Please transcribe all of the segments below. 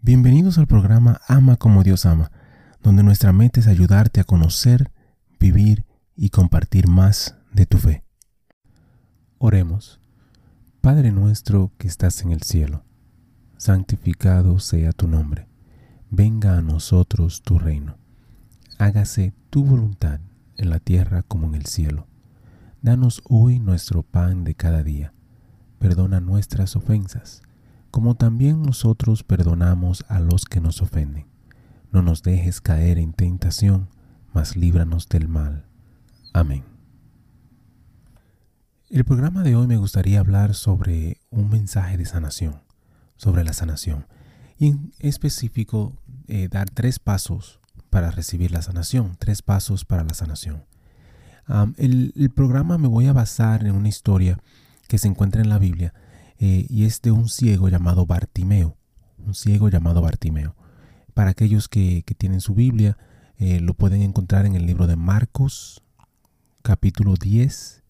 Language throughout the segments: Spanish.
Bienvenidos al programa Ama como Dios ama, donde nuestra meta es ayudarte a conocer, vivir y compartir más de tu fe. Oremos. Padre nuestro que estás en el cielo, santificado sea tu nombre. Venga a nosotros tu reino. Hágase tu voluntad en la tierra como en el cielo. Danos hoy nuestro pan de cada día. Perdona nuestras ofensas como también nosotros perdonamos a los que nos ofenden. No nos dejes caer en tentación, mas líbranos del mal. Amén. El programa de hoy me gustaría hablar sobre un mensaje de sanación, sobre la sanación, y en específico eh, dar tres pasos para recibir la sanación, tres pasos para la sanación. el, el programa me voy a basar en una historia que se encuentra en la Biblia, eh, y es de un ciego llamado Bartimeo, un ciego llamado Bartimeo. Para aquellos que, tienen su Biblia, eh, lo pueden encontrar en el libro de Marcos, capítulo 10,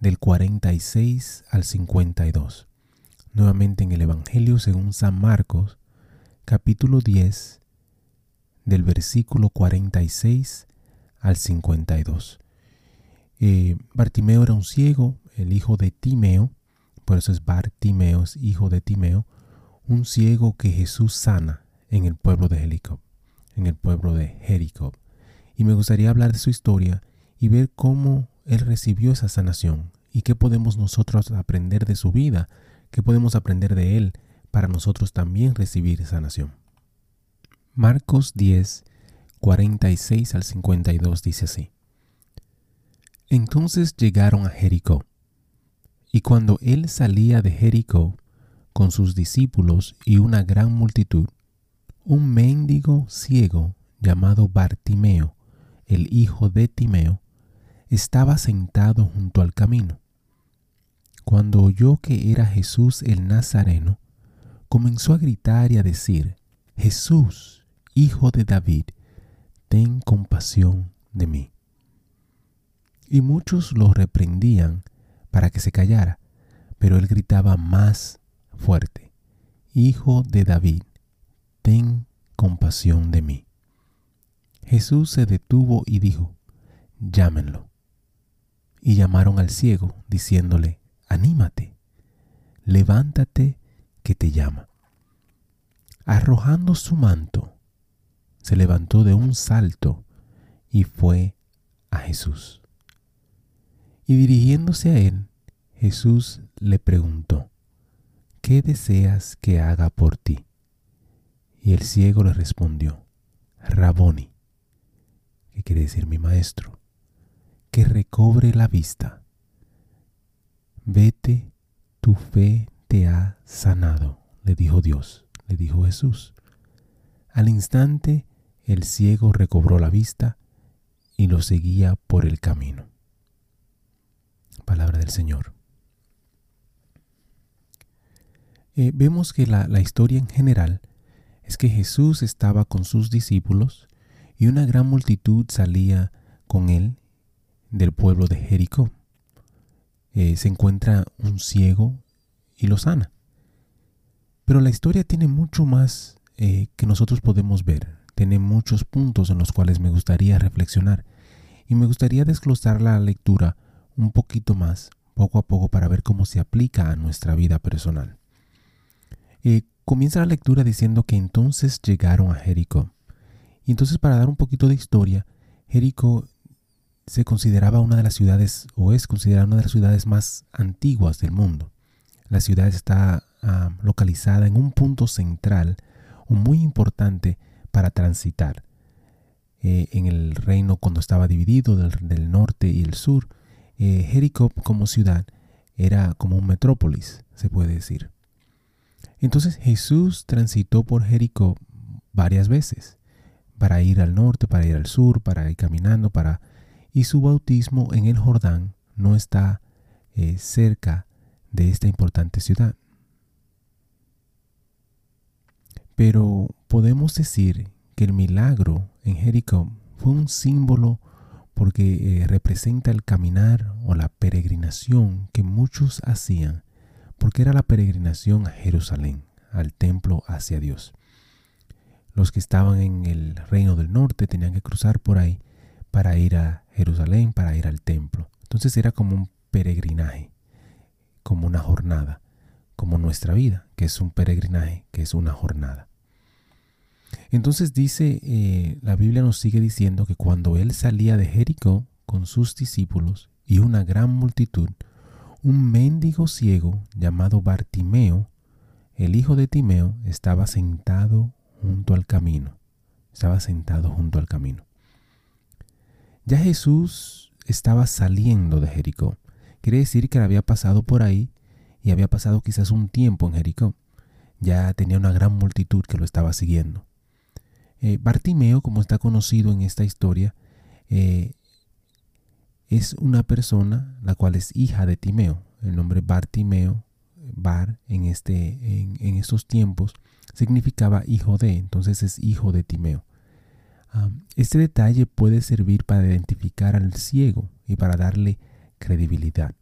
del 46 al 52. Nuevamente en el Evangelio según San Marcos, capítulo 10, del versículo 46 al 52. Eh, Bartimeo era un ciego, el hijo de Timeo, por eso es Bartimeos, hijo de Timeo, un ciego que Jesús sana en el pueblo de Jericó, en el pueblo de Jericó. Y me gustaría hablar de su historia y ver cómo él recibió esa sanación y qué podemos nosotros aprender de su vida, qué podemos aprender de él para nosotros también recibir sanación. Marcos 10, 46 al 52 dice así. Entonces llegaron a Jericó y cuando él salía de Jericó con sus discípulos y una gran multitud, un mendigo ciego llamado Bartimeo, el hijo de Timeo, estaba sentado junto al camino. Cuando oyó que era Jesús el Nazareno, comenzó a gritar y a decir, Jesús, hijo de David, ten compasión de mí. Y muchos lo reprendían para que se callara, pero él gritaba más fuerte, Hijo de David, ten compasión de mí. Jesús se detuvo y dijo, llámenlo. Y llamaron al ciego, diciéndole, anímate, levántate que te llama. Arrojando su manto, se levantó de un salto y fue a Jesús. Y dirigiéndose a él, Jesús le preguntó, ¿qué deseas que haga por ti? Y el ciego le respondió, Raboni, que quiere decir mi maestro, que recobre la vista. Vete, tu fe te ha sanado, le dijo Dios, le dijo Jesús. Al instante el ciego recobró la vista y lo seguía por el camino. Palabra del Señor. Eh, vemos que la, historia en general es que Jesús estaba con sus discípulos y una gran multitud salía con él del pueblo de Jericó. Eh, se encuentra un ciego y lo sana. Pero la historia tiene mucho más eh, que nosotros podemos ver. Tiene muchos puntos en los cuales me gustaría reflexionar. Y me gustaría desglosar la lectura un poquito más, poco a poco, para ver cómo se aplica a nuestra vida personal. Y comienza la lectura diciendo que entonces llegaron a Jericó. Y entonces para dar un poquito de historia, Jericó se consideraba una de las ciudades, o es considerada una de las ciudades más antiguas del mundo. La ciudad está ah, localizada en un punto central muy importante para transitar. Eh, en el reino cuando estaba dividido del norte y el sur, eh, Jericó como ciudad era como un metrópolis, se puede decir. Entonces Jesús transitó por Jericó varias veces, para ir al norte, para ir al sur, para ir caminando, para... Y su bautismo en el Jordán no está eh, cerca de esta importante ciudad. Pero podemos decir que el milagro en Jericó fue un símbolo porque eh, representa el caminar o la peregrinación que muchos hacían, porque era la peregrinación a Jerusalén, al templo hacia Dios. los que estaban en el reino del norte tenían que cruzar por ahí para ir a Jerusalén, para ir al templo. Entonces era como un peregrinaje, como una jornada, como nuestra vida, que es un peregrinaje, que es una jornada. Entonces dice, eh, la Biblia nos sigue diciendo que cuando él salía de Jericó con sus discípulos y una gran multitud, un mendigo ciego llamado Bartimeo, el hijo de Timeo, estaba sentado junto al camino. Estaba sentado junto al camino. Ya Jesús estaba saliendo de Jericó. Quiere decir que había pasado por ahí y había pasado quizás un tiempo en Jericó. Ya tenía una gran multitud que lo estaba siguiendo. Eh, Bartimeo, como está conocido en esta historia, eh, es una persona la cual es hija de Timeo. El nombre Bartimeo, Bar, en, este, en, estos tiempos, significaba hijo de, entonces es hijo de Timeo. este detalle puede servir para identificar al ciego y para darle credibilidad.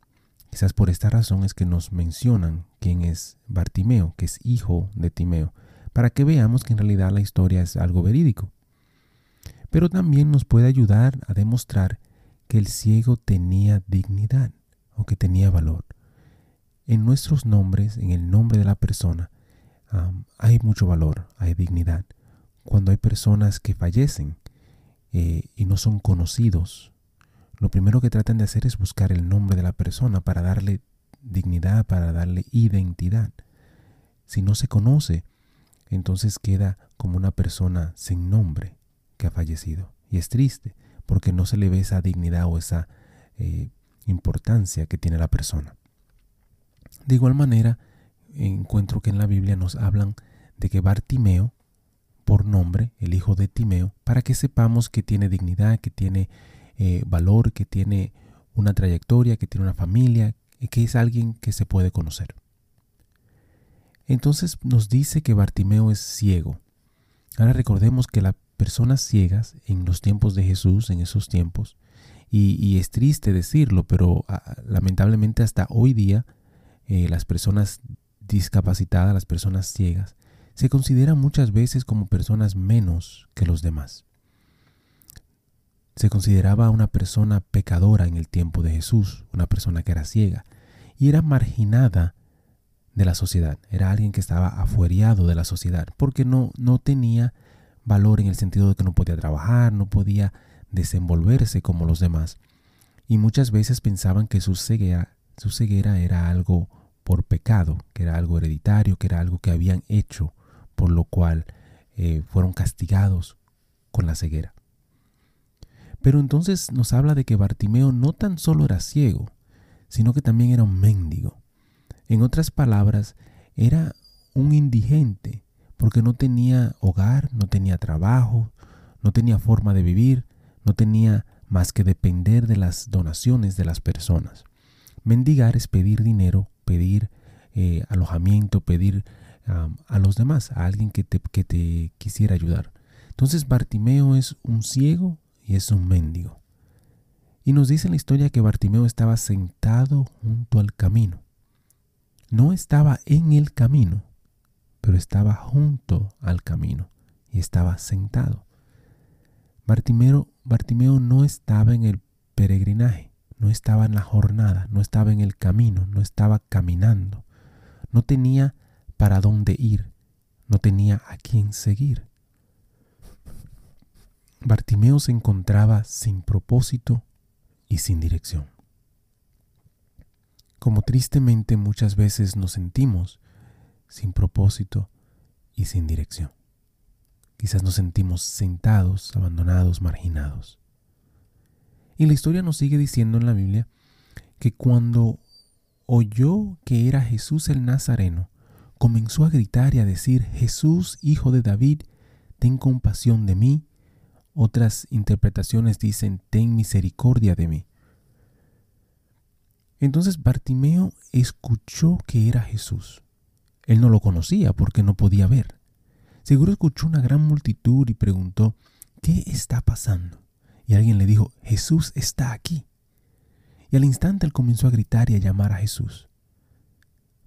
Quizás por esta razón es que nos mencionan quién es Bartimeo, que es hijo de Timeo, para que veamos que en realidad la historia es algo verídico. Pero también nos puede ayudar a demostrar que el ciego tenía dignidad o que tenía valor. En nuestros nombres, en el nombre de la persona, hay mucho valor, hay dignidad. Cuando hay personas que fallecen eh, y no son conocidos, lo primero que tratan de hacer es buscar el nombre de la persona para darle dignidad, para darle identidad. Si no se conoce, entonces queda como una persona sin nombre que ha fallecido. Y es triste porque no se le ve esa dignidad o esa eh, importancia que tiene la persona. De igual manera, encuentro que en la Biblia nos hablan de que Bartimeo, por nombre, el hijo de Timeo, para que sepamos que tiene dignidad, que tiene eh, valor, que tiene una trayectoria, que tiene una familia, que es alguien que se puede conocer. Entonces nos dice que Bartimeo es ciego. Ahora recordemos que la personas ciegas en los tiempos de Jesús, en esos tiempos, y, es triste decirlo, pero ah, lamentablemente hasta hoy día eh, las personas discapacitadas, las personas ciegas, se consideran muchas veces como personas menos que los demás. Se consideraba una persona pecadora en el tiempo de Jesús, una persona que era ciega, y era marginada de la sociedad, era alguien que estaba afueriado de la sociedad, porque no, no tenía valor en el sentido de que no podía trabajar, no podía desenvolverse como los demás. Y muchas veces pensaban que su ceguera, su ceguera era algo por pecado, que era algo hereditario, que era algo que habían hecho, por lo cual eh, fueron castigados con la ceguera. Pero entonces nos habla de que Bartimeo no tan solo era ciego, sino que también era un mendigo. En otras palabras, era un indigente, porque no tenía hogar, no tenía trabajo, no tenía forma de vivir, no tenía más que depender de las donaciones de las personas. Mendigar es pedir dinero, pedir eh, alojamiento, pedir a los demás, a alguien que te, que te quisiera ayudar. Entonces Bartimeo es un ciego y es un mendigo. Y nos dice en la historia que Bartimeo estaba sentado junto al camino. No estaba en el camino, pero estaba junto al camino y estaba sentado. Bartimeo, Bartimeo no estaba en el peregrinaje, no estaba en la jornada, no estaba en el camino, no estaba caminando, no tenía para dónde ir, no tenía a quién seguir. Bartimeo se encontraba sin propósito y sin dirección. Como tristemente muchas veces nos sentimos sin propósito y sin dirección. Quizás nos sentimos sentados, abandonados, marginados. Y la historia nos sigue diciendo en la Biblia que cuando oyó que era Jesús el Nazareno, comenzó a gritar y a decir, Jesús, hijo de David, ten compasión de mí. Otras interpretaciones dicen, ten misericordia de mí. Entonces Bartimeo escuchó que era Jesús. Él no lo conocía porque no podía ver. Seguro escuchó una gran multitud y preguntó, ¿qué está pasando? Y alguien le dijo, Jesús está aquí. Y al instante él comenzó a gritar y a llamar a Jesús.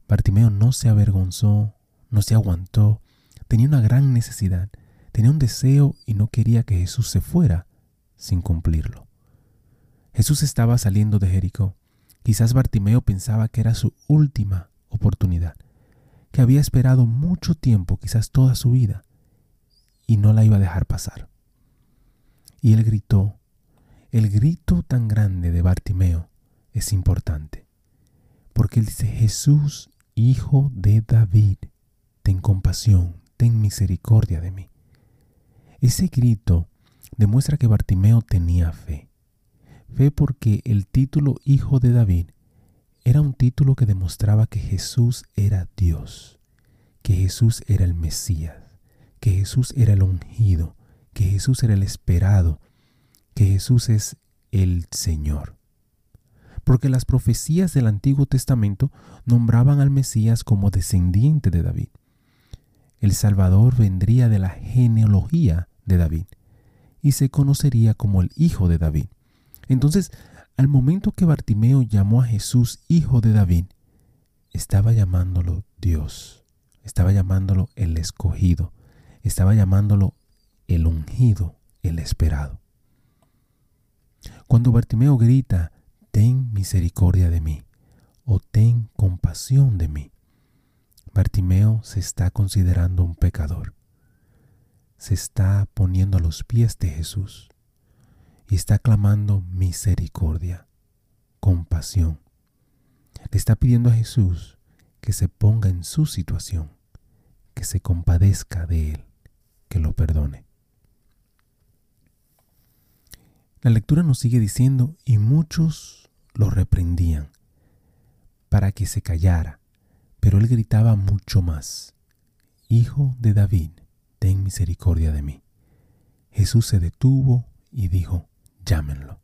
Bartimeo no se avergonzó, no se aguantó, tenía una gran necesidad, tenía un deseo y no quería que Jesús se fuera sin cumplirlo. Jesús estaba saliendo de Jericó. Quizás Bartimeo pensaba que era su última oportunidad, que había esperado mucho tiempo, quizás toda su vida, y no la iba a dejar pasar. Y él gritó, el grito tan grande de Bartimeo es importante, porque él dice, Jesús, hijo de David, ten compasión, ten misericordia de mí. Ese grito demuestra que Bartimeo tenía fe. Fe porque el título Hijo de David era un título que demostraba que Jesús era Dios, que Jesús era el Mesías, que Jesús era el ungido, que Jesús era el esperado, que Jesús es el Señor. Porque las profecías del Antiguo Testamento nombraban al Mesías como descendiente de David. El Salvador vendría de la genealogía de David y se conocería como el Hijo de David. Entonces, al momento que Bartimeo llamó a Jesús Hijo de David, estaba llamándolo Dios, estaba llamándolo el escogido, estaba llamándolo el ungido, el esperado. Cuando Bartimeo grita, ten misericordia de mí, o ten compasión de mí, Bartimeo se está considerando un pecador. Se está poniendo a los pies de Jesús y está clamando misericordia, compasión. Le está pidiendo a Jesús que se ponga en su situación, que se compadezca de él, que lo perdone. La lectura nos sigue diciendo, y muchos lo reprendían para que se callara pero él gritaba mucho más, Hijo de David, ten misericordia de mí. Jesús se detuvo y dijo, llámenlo.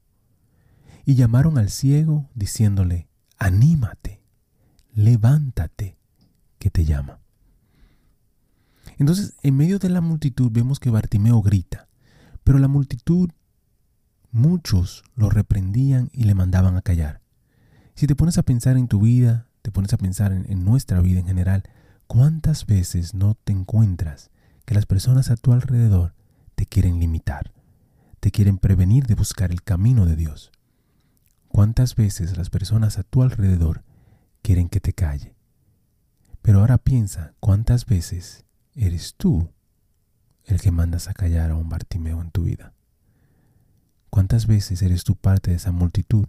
Y llamaron al ciego diciéndole, anímate, levántate, que te llama. Entonces, en medio de la multitud vemos que Bartimeo grita, pero la multitud, muchos lo reprendían y le mandaban a callar. Si te pones a pensar en tu vida, te pones a pensar en, nuestra vida en general, ¿cuántas veces no te encuentras que las personas a tu alrededor te quieren limitar, te quieren prevenir de buscar el camino de Dios? ¿Cuántas veces las personas a tu alrededor quieren que te calle? Pero ahora piensa, ¿cuántas veces eres tú el que mandas a callar a un Bartimeo en tu vida? ¿Cuántas veces eres tú parte de esa multitud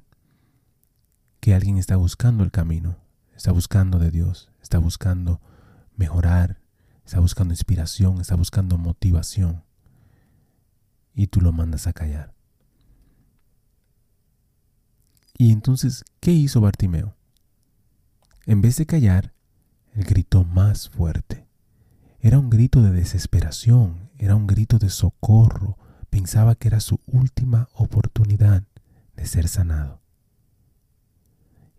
que alguien está buscando el camino está buscando de Dios, está buscando mejorar, está buscando inspiración, está buscando motivación. Y tú lo mandas a callar. Y entonces, ¿qué hizo Bartimeo? En vez de callar, él gritó más fuerte. Era un grito de desesperación, era un grito de socorro. Pensaba que era su última oportunidad de ser sanado.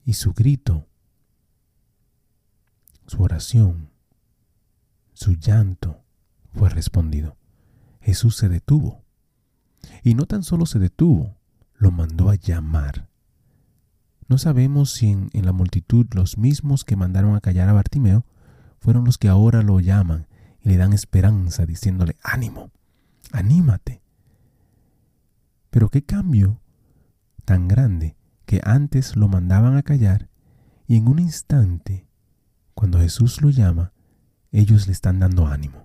Y su grito su oración, su llanto fue respondido. Jesús se detuvo. Y no tan solo se detuvo, lo mandó a llamar. No sabemos si en, la multitud los mismos que mandaron a callar a Bartimeo fueron los que ahora lo llaman y le dan esperanza diciéndole, ánimo, anímate. Pero qué cambio tan grande que antes lo mandaban a callar y en un instante cuando Jesús lo llama, ellos le están dando ánimo.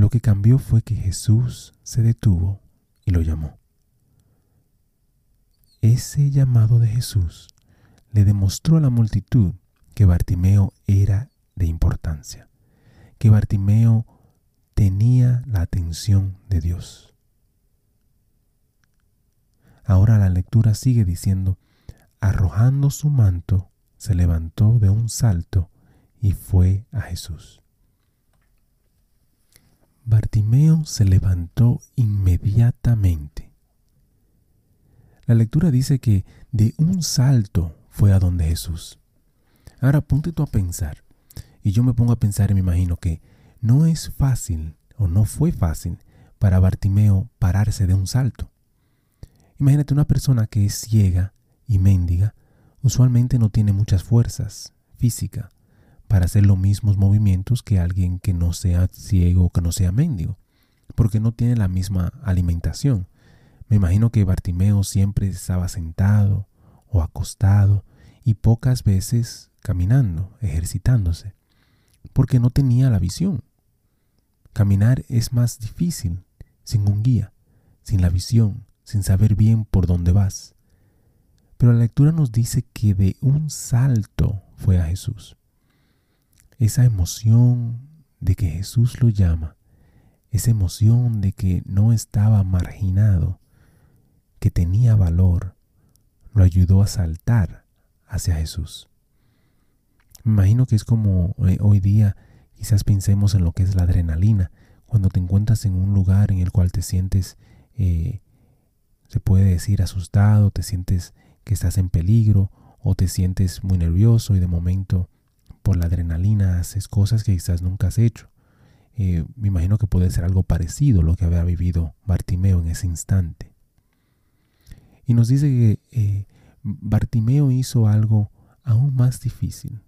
Lo que cambió fue que Jesús se detuvo y lo llamó. Ese llamado de Jesús le demostró a la multitud que Bartimeo era de importancia, que Bartimeo tenía la atención de Dios. Ahora la lectura sigue diciendo, arrojando su manto, se levantó de un salto y fue a Jesús. Bartimeo se levantó inmediatamente. La lectura dice que de un salto fue a donde Jesús. Ahora ponte tú a pensar, y yo me pongo a pensar y me imagino que no es fácil o no fue fácil para Bartimeo pararse de un salto. Imagínate una persona que es ciega y mendiga usualmente no tiene muchas fuerzas física para hacer los mismos movimientos que alguien que no sea ciego o que no sea mendigo, porque no tiene la misma alimentación. Me imagino que Bartimeo siempre estaba sentado o acostado y pocas veces caminando, ejercitándose, porque no tenía la visión. Caminar es más difícil sin un guía, sin la visión, sin saber bien por dónde vas. Pero la lectura nos dice que de un salto fue a Jesús esa emoción de que Jesús lo llama, esa emoción de que no estaba marginado, que tenía valor, lo ayudó a saltar hacia Jesús. Me imagino que es como eh, hoy día quizás pensemos en lo que es la adrenalina, cuando te encuentras en un lugar en el cual te sientes, eh, se puede decir, asustado, te sientes que estás en peligro o te sientes muy nervioso y de momento por la adrenalina haces cosas que quizás nunca has hecho. Eh, me imagino que puede ser algo parecido a lo que había vivido Bartimeo en ese instante. Y nos dice que eh, Bartimeo hizo algo aún más difícil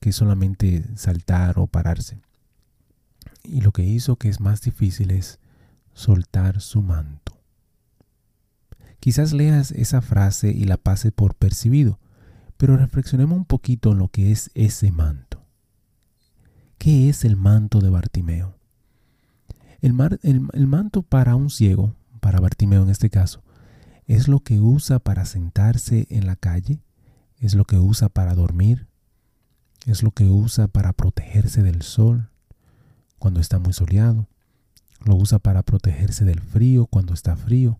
que solamente saltar o pararse. Y lo que hizo que es más difícil es soltar su manto. Quizás leas esa frase y la pases por percibido, pero reflexionemos un poquito en lo que es ese manto. ¿Qué es el manto de Bartimeo? El, manto para un ciego, para Bartimeo en este caso, es lo que usa para sentarse en la calle, es lo que usa para dormir, es lo que usa para protegerse del sol cuando está muy soleado, lo usa para protegerse del frío cuando está frío,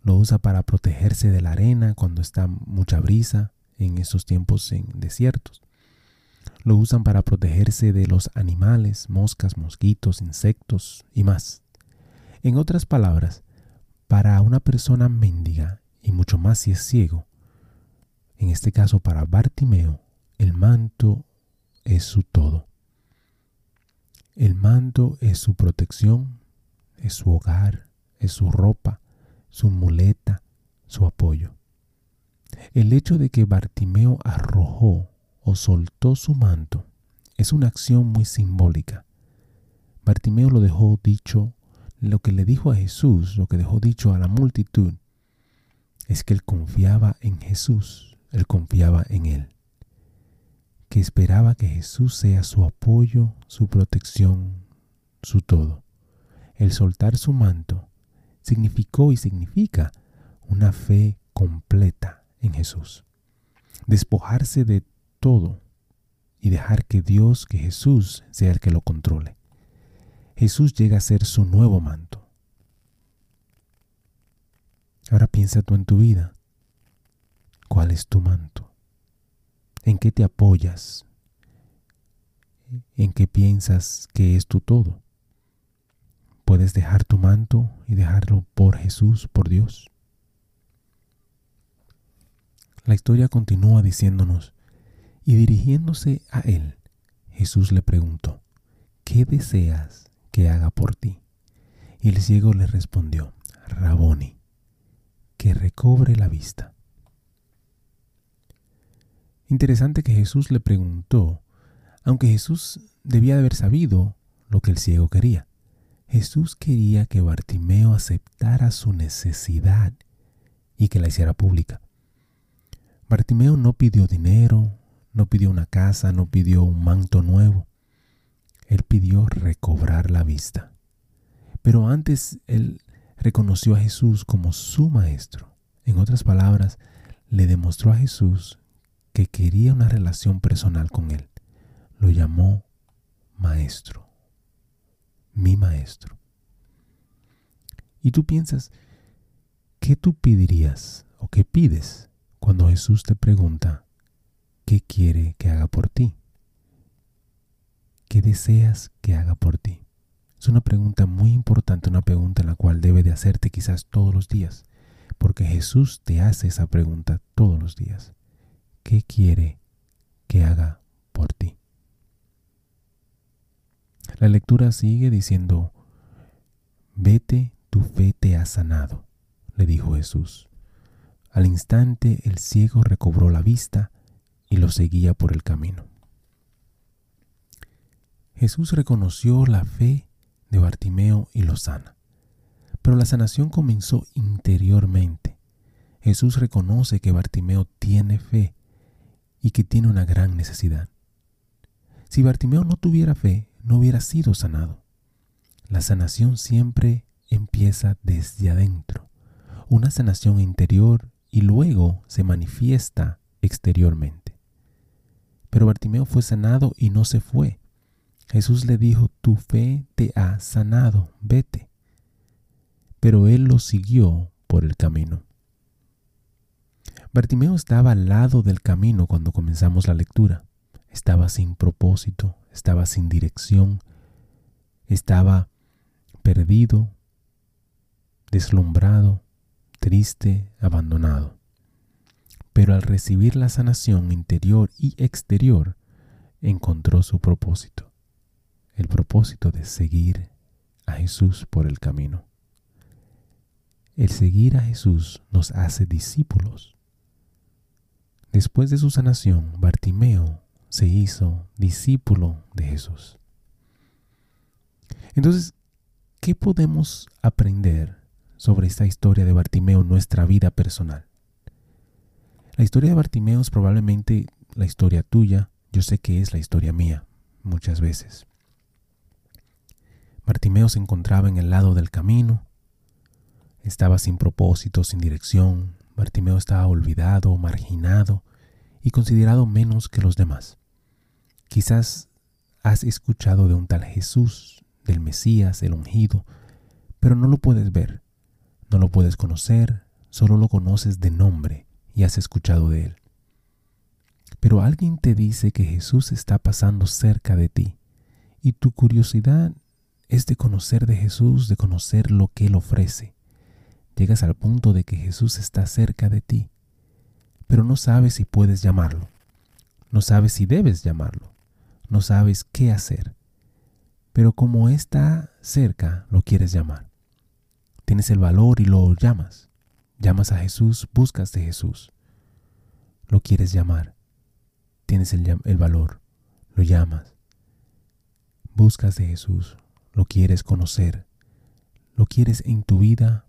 lo usa para protegerse de la arena cuando está mucha brisa, en estos tiempos en desiertos. Lo usan para protegerse de los animales, moscas, mosquitos, insectos y más. En otras palabras, para una persona mendiga, y mucho más si es ciego, en este caso para Bartimeo, el manto es su todo. El manto es su protección, es su hogar, es su ropa, su muleta, su apoyo. El hecho de que Bartimeo arrojó o soltó su manto es una acción muy simbólica. Bartimeo lo dejó dicho, lo que le dijo a Jesús, lo que dejó dicho a la multitud, es que él confiaba en Jesús, él confiaba en él, que esperaba que Jesús sea su apoyo, su protección, su todo. El soltar su manto significó y significa una fe completa en Jesús. Despojarse de todo y dejar que Dios, que Jesús sea el que lo controle. Jesús llega a ser su nuevo manto. Ahora piensa tú en tu vida. ¿Cuál es tu manto? ¿En qué te apoyas? ¿En qué piensas que es tu todo? ¿Puedes dejar tu manto y dejarlo por Jesús, por Dios? La historia continúa diciéndonos, y dirigiéndose a él, Jesús le preguntó, ¿qué deseas que haga por ti? Y el ciego le respondió, Raboni, que recobre la vista. Interesante que Jesús le preguntó, aunque Jesús debía de haber sabido lo que el ciego quería. Jesús quería que Bartimeo aceptara su necesidad y que la hiciera pública. Bartimeo no pidió dinero, no pidió una casa, no pidió un manto nuevo. Él pidió recobrar la vista. Pero antes él reconoció a Jesús como su maestro. En otras palabras, le demostró a Jesús que quería una relación personal con él. Lo llamó maestro, mi maestro. Y tú piensas, ¿qué tú pedirías o qué pides cuando Jesús te pregunta, ¿qué quiere que haga por ti? ¿Qué deseas que haga por ti? Es una pregunta muy importante, una pregunta en la cual debe de hacerte quizás todos los días, porque Jesús te hace esa pregunta todos los días. ¿Qué quiere que haga por ti? La lectura sigue diciendo, vete, tu fe te ha sanado, le dijo Jesús. Al instante el ciego recobró la vista y lo seguía por el camino. Jesús reconoció la fe de Bartimeo y lo sana. Pero la sanación comenzó interiormente. Jesús reconoce que Bartimeo tiene fe y que tiene una gran necesidad. Si Bartimeo no tuviera fe, no hubiera sido sanado. La sanación siempre empieza desde adentro, una sanación interior y luego se manifiesta exteriormente. Pero Bartimeo fue sanado y no se fue. Jesús le dijo, tu fe te ha sanado, vete. Pero él lo siguió por el camino. Bartimeo estaba al lado del camino cuando comenzamos la lectura. Estaba sin propósito, estaba sin dirección, estaba perdido, deslumbrado, triste, abandonado. Pero al recibir la sanación interior y exterior, encontró su propósito, el propósito de seguir a Jesús por el camino. El seguir a Jesús nos hace discípulos. Después de su sanación, Bartimeo se hizo discípulo de Jesús. Entonces, ¿qué podemos aprender sobre esta historia de Bartimeo nuestra vida personal? La historia de Bartimeo es probablemente la historia tuya, yo sé que es la historia mía muchas veces. Bartimeo se encontraba en el lado del camino, estaba sin propósito, sin dirección, Bartimeo estaba olvidado, marginado y considerado menos que los demás. Quizás has escuchado de un tal Jesús, del Mesías, el ungido, pero no lo puedes ver, no lo puedes conocer, solo lo conoces de nombre y has escuchado de él. Pero alguien te dice que Jesús está pasando cerca de ti y tu curiosidad es de conocer de Jesús, de conocer lo que Él ofrece. Llegas al punto de que Jesús está cerca de ti, pero no sabes si puedes llamarlo, no sabes si debes llamarlo no sabes qué hacer. Pero como está cerca, lo quieres llamar. Tienes el valor y lo llamas. Llamas a Jesús, buscas de Jesús. Lo quieres llamar. Tienes el, el valor, lo llamas. Buscas de Jesús, lo quieres conocer. Lo quieres en tu vida,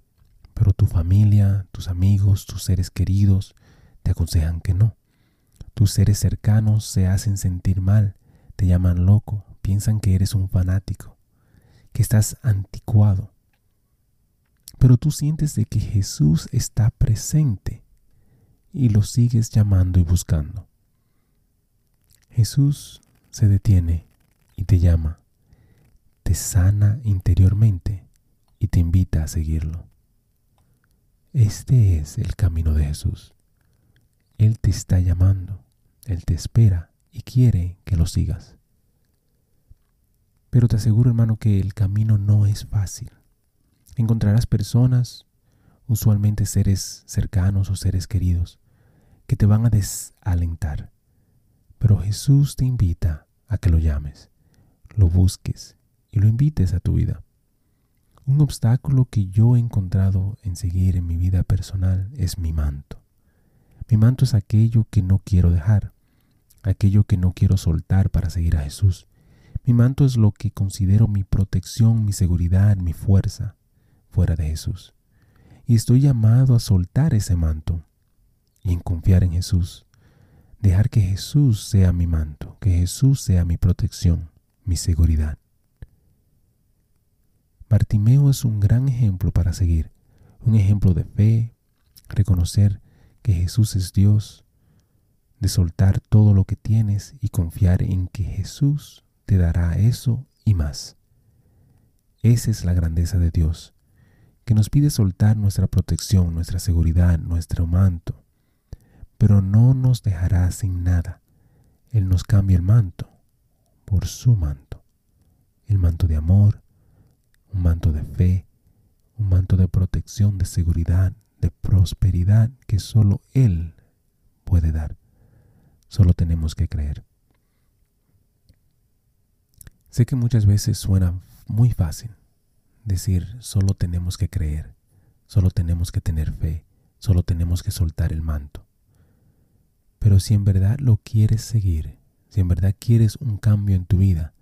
pero tu familia, tus amigos, tus seres queridos te aconsejan que no. Tus seres cercanos se hacen sentir mal te llaman loco, piensan que eres un fanático, que estás anticuado. Pero tú sientes de que Jesús está presente y lo sigues llamando y buscando. Jesús se detiene y te llama, te sana interiormente y te invita a seguirlo. Este es el camino de Jesús. Él te está llamando, Él te espera y quiere que lo sigas. Pero te aseguro, hermano, que el camino no es fácil. Encontrarás personas, usualmente seres cercanos o seres queridos, que te van a desalentar. Pero Jesús te invita a que lo llames, lo busques y lo invites a tu vida. Un obstáculo que yo he encontrado en seguir en mi vida personal es mi manto. Mi manto es aquello que no quiero dejar aquello que no quiero soltar para seguir a Jesús. Mi manto es lo que considero mi protección, mi seguridad, mi fuerza fuera de Jesús. Y estoy llamado a soltar ese manto y en confiar en Jesús. Dejar que Jesús sea mi manto, que Jesús sea mi protección, mi seguridad. Bartimeo es un gran ejemplo para seguir, un ejemplo de fe, reconocer que Jesús es Dios, de soltar todo lo que tienes y confiar en que Jesús te dará eso y más. Esa es la grandeza de Dios, que nos pide soltar nuestra protección, nuestra seguridad, nuestro manto, pero no nos dejará sin nada. Él nos cambia el manto por su manto, el manto de amor, un manto de fe, un manto de protección, de seguridad, de prosperidad que solo Él puede dar. Solo tenemos que creer. Sé que muchas veces suena muy fácil decir solo tenemos que creer, solo tenemos que tener fe, solo tenemos que soltar el manto. Pero si en verdad lo quieres seguir, si en verdad quieres un cambio en tu vida,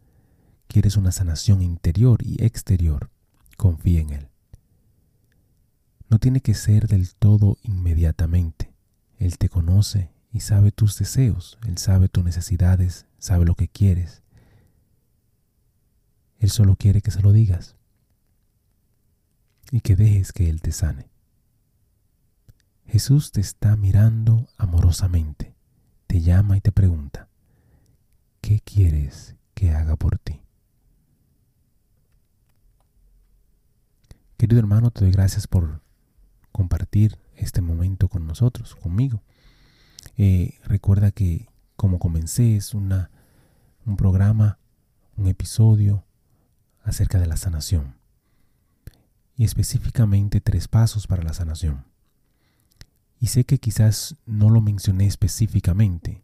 quieres una sanación interior y exterior, confía en Él. No tiene que ser del todo inmediatamente. Él te conoce y sabe tus deseos, Él sabe tus necesidades, sabe lo que quieres. Él solo quiere que se lo digas y que dejes que Él te sane. Jesús te está mirando amorosamente, te llama y te pregunta, ¿qué quieres que haga por ti? Querido hermano, te doy gracias por compartir este momento con nosotros, conmigo. Eh, recuerda que como comencé es una, un programa, un episodio acerca de la sanación y específicamente tres pasos para la sanación. Y sé que quizás no lo mencioné específicamente,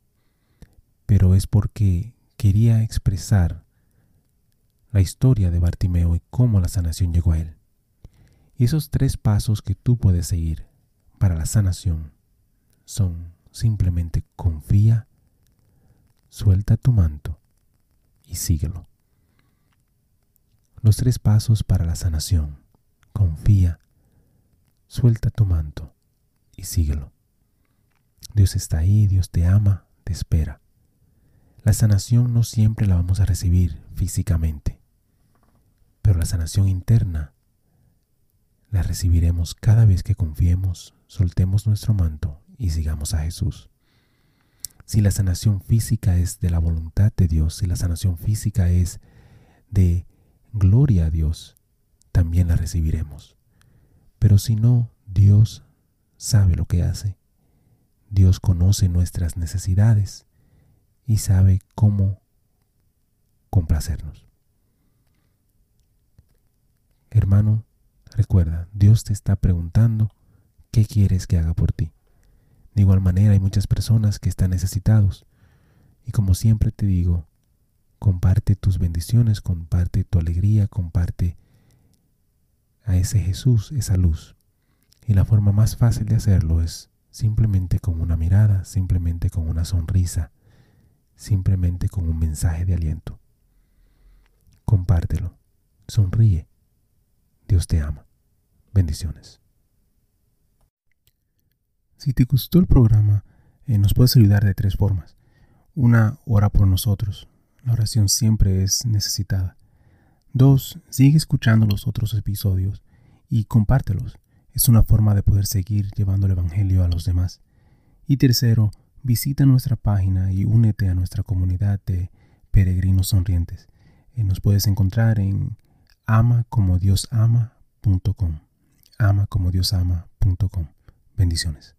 pero es porque quería expresar la historia de Bartimeo y cómo la sanación llegó a él. Y esos tres pasos que tú puedes seguir para la sanación son simplemente confía, suelta tu manto y síguelo. Los tres pasos para la sanación. Confía, suelta tu manto y síguelo. Dios está ahí, Dios te ama, te espera. La sanación no siempre la vamos a recibir físicamente, pero la sanación interna la recibiremos cada vez que confiemos, soltemos nuestro manto y sigamos a Jesús. Si la sanación física es de la voluntad de Dios, si la sanación física es de gloria a Dios, también la recibiremos. Pero si no, Dios sabe lo que hace. Dios conoce nuestras necesidades y sabe cómo complacernos. Hermano, recuerda, Dios te está preguntando qué quieres que haga por ti. De igual manera hay muchas personas que están necesitados. Y como siempre te digo, comparte tus bendiciones, comparte tu alegría, comparte a ese Jesús, esa luz. Y la forma más fácil de hacerlo es simplemente con una mirada, simplemente con una sonrisa, simplemente con un mensaje de aliento. Compártelo, sonríe. Dios te ama. Bendiciones. Si te gustó el programa, eh, nos puedes ayudar de tres formas. Una, ora por nosotros. La oración siempre es necesitada. Dos, sigue escuchando los otros episodios y compártelos. Es una forma de poder seguir llevando el Evangelio a los demás. Y tercero, visita nuestra página y únete a nuestra comunidad de peregrinos sonrientes. Eh, nos puedes encontrar en amacomodiosama.com. Amacomodiosama.com. Bendiciones.